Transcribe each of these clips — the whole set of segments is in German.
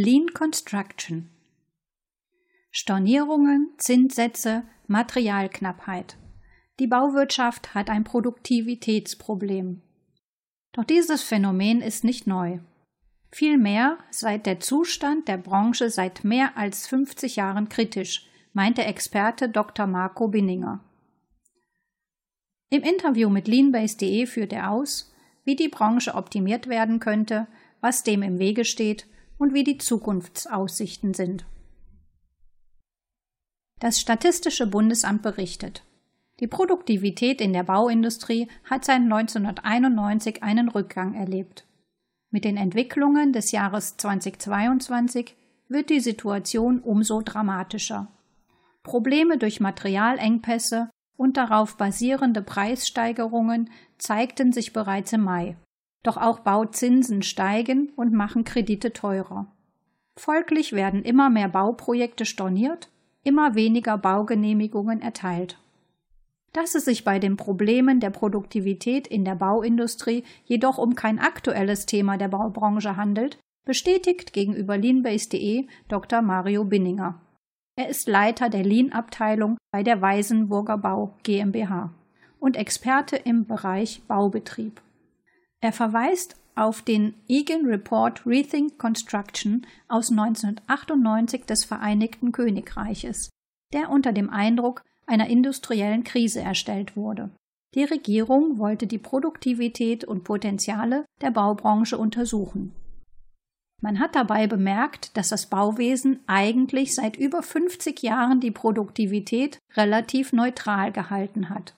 Lean Construction. Stornierungen, Zinssätze, Materialknappheit. Die Bauwirtschaft hat ein Produktivitätsproblem. Doch dieses Phänomen ist nicht neu. Vielmehr sei der Zustand der Branche seit mehr als 50 Jahren kritisch, meint der Experte Dr. Marco Binninger. Im Interview mit leanbase.de führt er aus, wie die Branche optimiert werden könnte, was dem im Wege steht und wie die Zukunftsaussichten sind. Das Statistische Bundesamt berichtet, die Produktivität in der Bauindustrie hat seit 1991 einen Rückgang erlebt. Mit den Entwicklungen des Jahres 2022 wird die Situation umso dramatischer. Probleme durch Materialengpässe und darauf basierende Preissteigerungen zeigten sich bereits im Mai. Doch auch Bauzinsen steigen und machen Kredite teurer. Folglich werden immer mehr Bauprojekte storniert, immer weniger Baugenehmigungen erteilt. Dass es sich bei den Problemen der Produktivität in der Bauindustrie jedoch um kein aktuelles Thema der Baubranche handelt, bestätigt gegenüber leanbase.de Dr. Mario Binninger. Er ist Leiter der Lean-Abteilung bei der Weisenburger Bau GmbH und Experte im Bereich Baubetrieb. Er verweist auf den Egan Report Rethink Construction aus 1998 des Vereinigten Königreiches, der unter dem Eindruck einer industriellen Krise erstellt wurde. Die Regierung wollte die Produktivität und Potenziale der Baubranche untersuchen. Man hat dabei bemerkt, dass das Bauwesen eigentlich seit über 50 Jahren die Produktivität relativ neutral gehalten hat,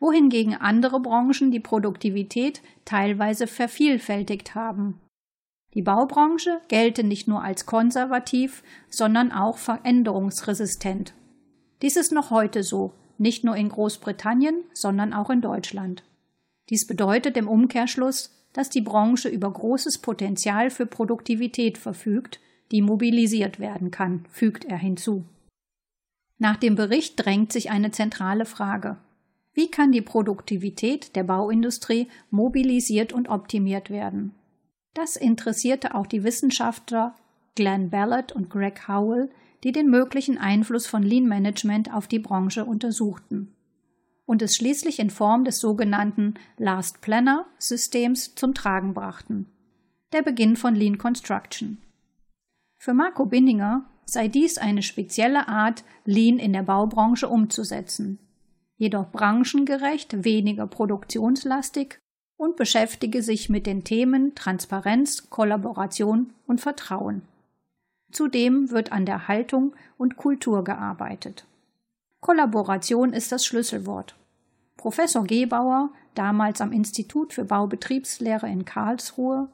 wohingegen andere Branchen die Produktivität teilweise vervielfältigt haben. Die Baubranche gelte nicht nur als konservativ, sondern auch veränderungsresistent. Dies ist noch heute so, nicht nur in Großbritannien, sondern auch in Deutschland. Dies bedeutet im Umkehrschluss, dass die Branche über großes Potenzial für Produktivität verfügt, die mobilisiert werden kann, fügt er hinzu. Nach dem Bericht drängt sich eine zentrale Frage. Wie kann die Produktivität der Bauindustrie mobilisiert und optimiert werden? Das interessierte auch die Wissenschaftler Glenn Ballard und Greg Howell, die den möglichen Einfluss von Lean Management auf die Branche untersuchten und es schließlich in Form des sogenannten Last Planner Systems zum Tragen brachten. Der Beginn von Lean Construction. Für Marco Binninger sei dies eine spezielle Art, Lean in der Baubranche umzusetzen, jedoch branchengerecht, weniger produktionslastig und beschäftige sich mit den Themen Transparenz, Kollaboration und Vertrauen. Zudem wird an der Haltung und Kultur gearbeitet. Kollaboration ist das Schlüsselwort. Professor Gebauer, damals am Institut für Baubetriebslehre in Karlsruhe,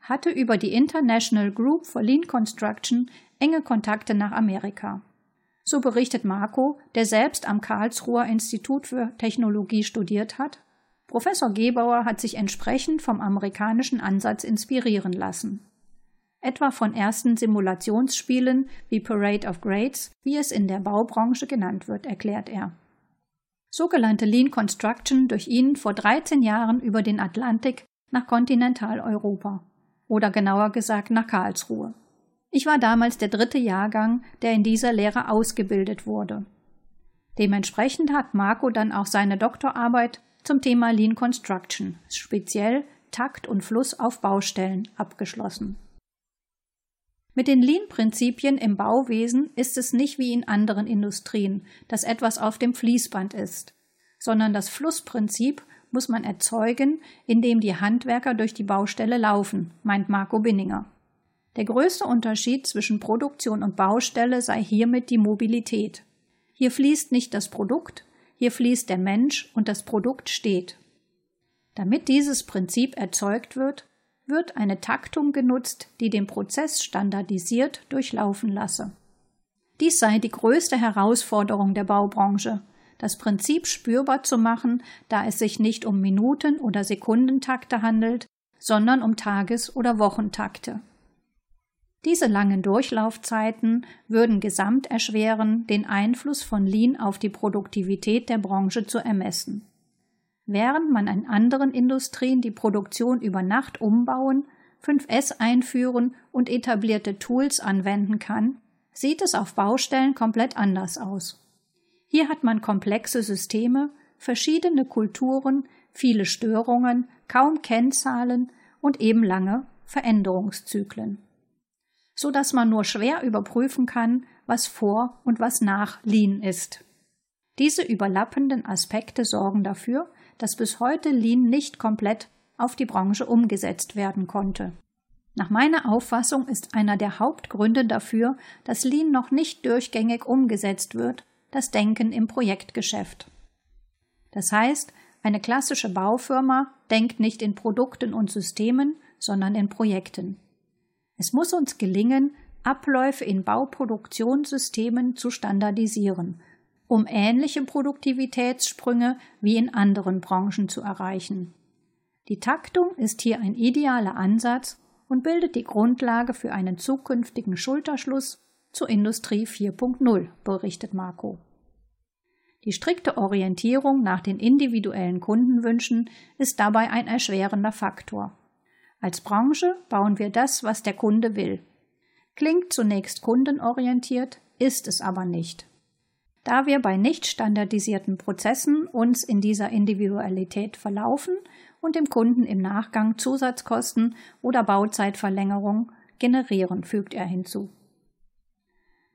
hatte über die International Group for Lean Construction enge Kontakte nach Amerika. So berichtet Marco, der selbst am Karlsruher Institut für Technologie studiert hat. Professor Gebauer hat sich entsprechend vom amerikanischen Ansatz inspirieren lassen etwa von ersten Simulationsspielen wie Parade of Grades, wie es in der Baubranche genannt wird, erklärt er. So gelangte Lean Construction durch ihn vor 13 Jahren über den Atlantik nach Kontinentaleuropa oder genauer gesagt nach Karlsruhe. Ich war damals der dritte Jahrgang, der in dieser Lehre ausgebildet wurde. Dementsprechend hat Marco dann auch seine Doktorarbeit zum Thema Lean Construction, speziell Takt und Fluss auf Baustellen, abgeschlossen. Mit den Lean-Prinzipien im Bauwesen ist es nicht wie in anderen Industrien, dass etwas auf dem Fließband ist, sondern das Flussprinzip muss man erzeugen, indem die Handwerker durch die Baustelle laufen, meint Marco Binninger. Der größte Unterschied zwischen Produktion und Baustelle sei hiermit die Mobilität. Hier fließt nicht das Produkt, hier fließt der Mensch und das Produkt steht. Damit dieses Prinzip erzeugt wird, wird eine Taktung genutzt, die den Prozess standardisiert durchlaufen lasse. Dies sei die größte Herausforderung der Baubranche, das Prinzip spürbar zu machen, da es sich nicht um Minuten- oder Sekundentakte handelt, sondern um Tages- oder Wochentakte. Diese langen Durchlaufzeiten würden gesamt erschweren, den Einfluss von Lean auf die Produktivität der Branche zu ermessen. Während man in anderen Industrien die Produktion über Nacht umbauen, 5S einführen und etablierte Tools anwenden kann, sieht es auf Baustellen komplett anders aus. Hier hat man komplexe Systeme, verschiedene Kulturen, viele Störungen, kaum Kennzahlen und eben lange Veränderungszyklen, so dass man nur schwer überprüfen kann, was vor und was nach Lean ist. Diese überlappenden Aspekte sorgen dafür, dass bis heute Lean nicht komplett auf die Branche umgesetzt werden konnte. Nach meiner Auffassung ist einer der Hauptgründe dafür, dass Lean noch nicht durchgängig umgesetzt wird, das Denken im Projektgeschäft. Das heißt, eine klassische Baufirma denkt nicht in Produkten und Systemen, sondern in Projekten. Es muss uns gelingen, Abläufe in Bauproduktionssystemen zu standardisieren, um ähnliche Produktivitätssprünge wie in anderen Branchen zu erreichen. Die Taktung ist hier ein idealer Ansatz und bildet die Grundlage für einen zukünftigen Schulterschluss zur Industrie 4.0, berichtet Marco. Die strikte Orientierung nach den individuellen Kundenwünschen ist dabei ein erschwerender Faktor. Als Branche bauen wir das, was der Kunde will. Klingt zunächst kundenorientiert, ist es aber nicht. Da wir bei nicht standardisierten Prozessen uns in dieser Individualität verlaufen und dem Kunden im Nachgang Zusatzkosten oder Bauzeitverlängerung generieren, fügt er hinzu.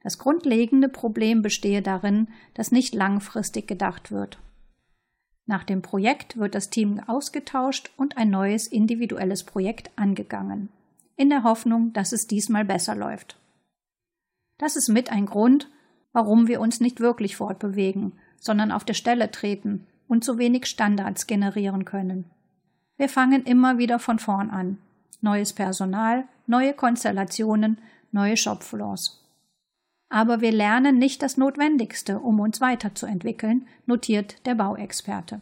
Das grundlegende Problem bestehe darin, dass nicht langfristig gedacht wird. Nach dem Projekt wird das Team ausgetauscht und ein neues individuelles Projekt angegangen, in der Hoffnung, dass es diesmal besser läuft. Das ist mit ein Grund, warum wir uns nicht wirklich fortbewegen, sondern auf der Stelle treten und zu wenig Standards generieren können. Wir fangen immer wieder von vorn an. Neues Personal, neue Konstellationen, neue Shopfloors. Aber wir lernen nicht das Notwendigste, um uns weiterzuentwickeln, notiert der Bauexperte.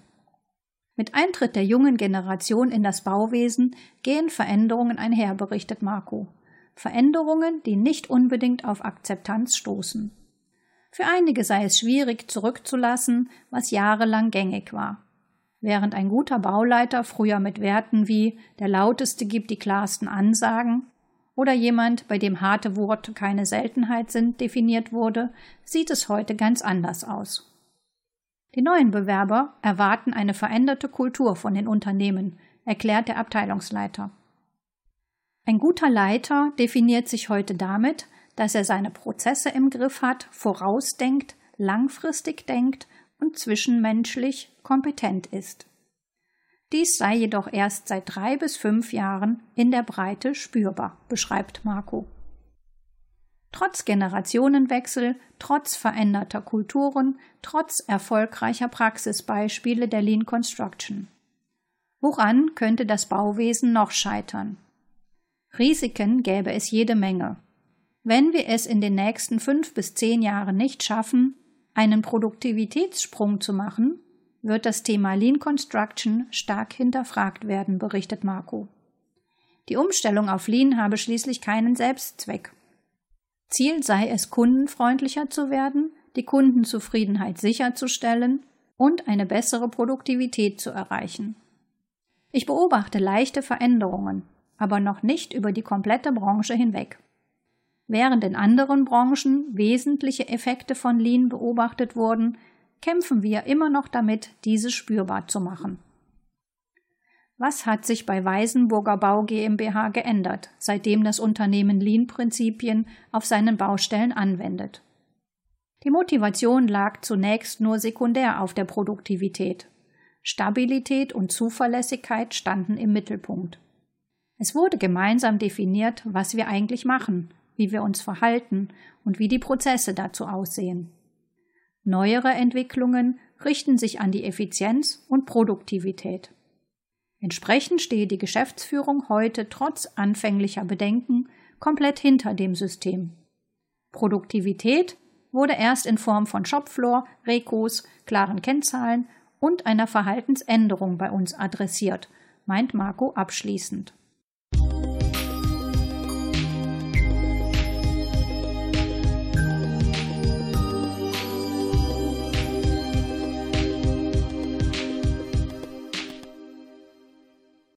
Mit Eintritt der jungen Generation in das Bauwesen gehen Veränderungen einher, berichtet Marco. Veränderungen, die nicht unbedingt auf Akzeptanz stoßen. Für einige sei es schwierig zurückzulassen, was jahrelang gängig war. Während ein guter Bauleiter früher mit Werten wie der lauteste gibt die klarsten Ansagen oder jemand, bei dem harte Worte keine Seltenheit sind, definiert wurde, sieht es heute ganz anders aus. Die neuen Bewerber erwarten eine veränderte Kultur von den Unternehmen, erklärt der Abteilungsleiter. Ein guter Leiter definiert sich heute damit, dass er seine Prozesse im Griff hat, vorausdenkt, langfristig denkt und zwischenmenschlich kompetent ist. Dies sei jedoch erst seit drei bis fünf Jahren in der Breite spürbar, beschreibt Marco. Trotz Generationenwechsel, trotz veränderter Kulturen, trotz erfolgreicher Praxisbeispiele der Lean Construction. Woran könnte das Bauwesen noch scheitern? Risiken gäbe es jede Menge. Wenn wir es in den nächsten fünf bis zehn Jahren nicht schaffen, einen Produktivitätssprung zu machen, wird das Thema Lean Construction stark hinterfragt werden, berichtet Marco. Die Umstellung auf Lean habe schließlich keinen Selbstzweck. Ziel sei es, kundenfreundlicher zu werden, die Kundenzufriedenheit sicherzustellen und eine bessere Produktivität zu erreichen. Ich beobachte leichte Veränderungen, aber noch nicht über die komplette Branche hinweg. Während in anderen Branchen wesentliche Effekte von Lean beobachtet wurden, kämpfen wir immer noch damit, diese spürbar zu machen. Was hat sich bei Weisenburger Bau GmbH geändert, seitdem das Unternehmen Lean-Prinzipien auf seinen Baustellen anwendet? Die Motivation lag zunächst nur sekundär auf der Produktivität. Stabilität und Zuverlässigkeit standen im Mittelpunkt. Es wurde gemeinsam definiert, was wir eigentlich machen, wie wir uns verhalten und wie die Prozesse dazu aussehen. Neuere Entwicklungen richten sich an die Effizienz und Produktivität. Entsprechend stehe die Geschäftsführung heute trotz anfänglicher Bedenken komplett hinter dem System. Produktivität wurde erst in Form von Shopfloor, Rekos, klaren Kennzahlen und einer Verhaltensänderung bei uns adressiert, meint Marco abschließend.